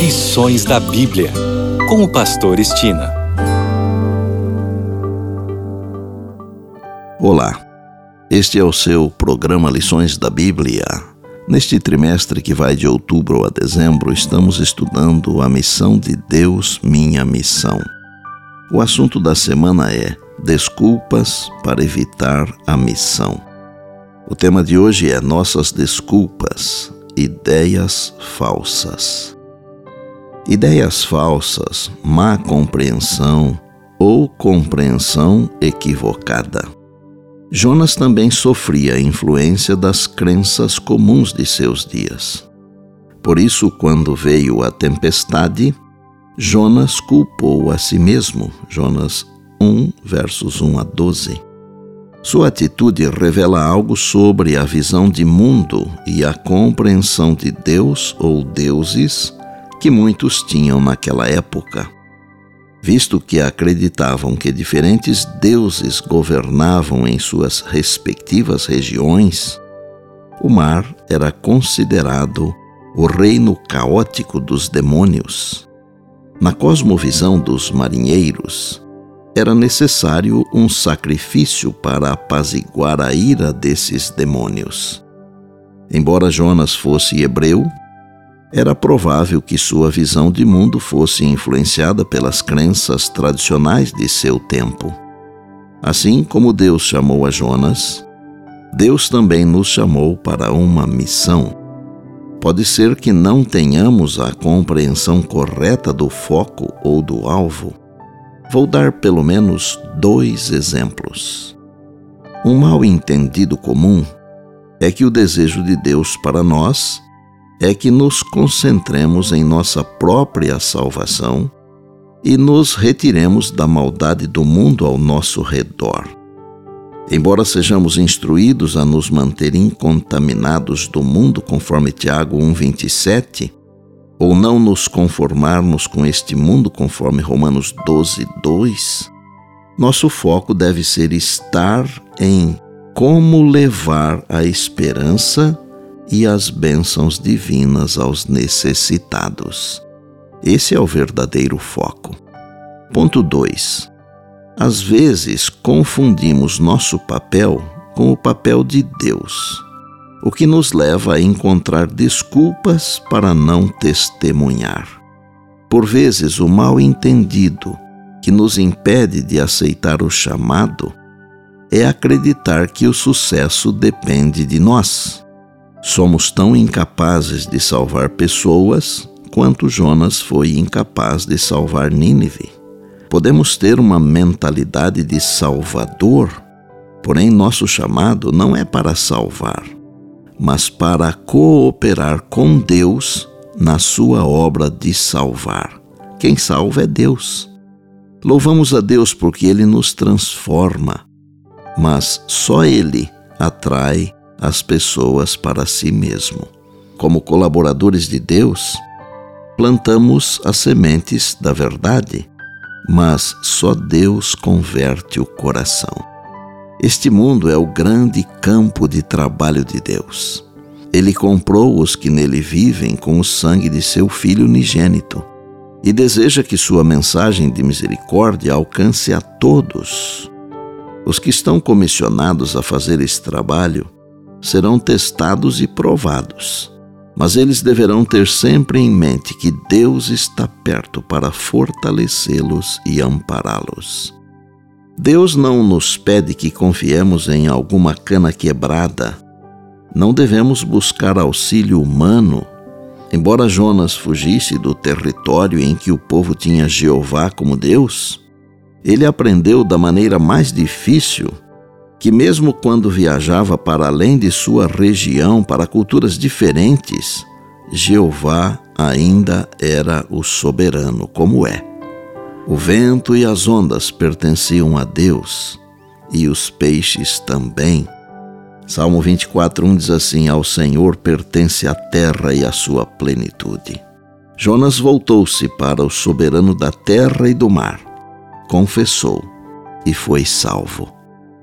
Lições da Bíblia, com o Pastor Estina. Olá, este é o seu programa Lições da Bíblia. Neste trimestre que vai de outubro a dezembro, estamos estudando a missão de Deus, minha missão. O assunto da semana é Desculpas para evitar a missão. O tema de hoje é Nossas desculpas, ideias falsas. Ideias falsas, má compreensão ou compreensão equivocada. Jonas também sofria a influência das crenças comuns de seus dias. Por isso, quando veio a tempestade, Jonas culpou a si mesmo. Jonas 1, versos 1 a 12. Sua atitude revela algo sobre a visão de mundo e a compreensão de Deus ou deuses que muitos tinham naquela época. Visto que acreditavam que diferentes deuses governavam em suas respectivas regiões, o mar era considerado o reino caótico dos demônios. Na cosmovisão dos marinheiros, era necessário um sacrifício para apaziguar a ira desses demônios. Embora Jonas fosse hebreu, era provável que sua visão de mundo fosse influenciada pelas crenças tradicionais de seu tempo. Assim como Deus chamou a Jonas, Deus também nos chamou para uma missão. Pode ser que não tenhamos a compreensão correta do foco ou do alvo. Vou dar pelo menos dois exemplos. Um mal entendido comum é que o desejo de Deus para nós é que nos concentremos em nossa própria salvação e nos retiremos da maldade do mundo ao nosso redor. Embora sejamos instruídos a nos manter incontaminados do mundo, conforme Tiago 1,27, ou não nos conformarmos com este mundo, conforme Romanos 12, 2, nosso foco deve ser estar em como levar a esperança e as bênçãos divinas aos necessitados. Esse é o verdadeiro foco. Ponto 2. Às vezes confundimos nosso papel com o papel de Deus, o que nos leva a encontrar desculpas para não testemunhar. Por vezes, o mal entendido que nos impede de aceitar o chamado é acreditar que o sucesso depende de nós. Somos tão incapazes de salvar pessoas quanto Jonas foi incapaz de salvar Nínive. Podemos ter uma mentalidade de salvador, porém nosso chamado não é para salvar, mas para cooperar com Deus na sua obra de salvar. Quem salva é Deus. Louvamos a Deus porque Ele nos transforma, mas só Ele atrai as pessoas para si mesmo. Como colaboradores de Deus, plantamos as sementes da verdade, mas só Deus converte o coração. Este mundo é o grande campo de trabalho de Deus. Ele comprou os que nele vivem com o sangue de seu Filho unigênito e deseja que sua mensagem de misericórdia alcance a todos. Os que estão comissionados a fazer esse trabalho serão testados e provados. Mas eles deverão ter sempre em mente que Deus está perto para fortalecê-los e ampará-los. Deus não nos pede que confiemos em alguma cana quebrada. Não devemos buscar auxílio humano. Embora Jonas fugisse do território em que o povo tinha Jeová como Deus, ele aprendeu da maneira mais difícil que, mesmo quando viajava para além de sua região, para culturas diferentes, Jeová ainda era o soberano, como é. O vento e as ondas pertenciam a Deus, e os peixes também. Salmo 24:1 diz assim: Ao Senhor pertence a terra e a sua plenitude. Jonas voltou-se para o soberano da terra e do mar, confessou e foi salvo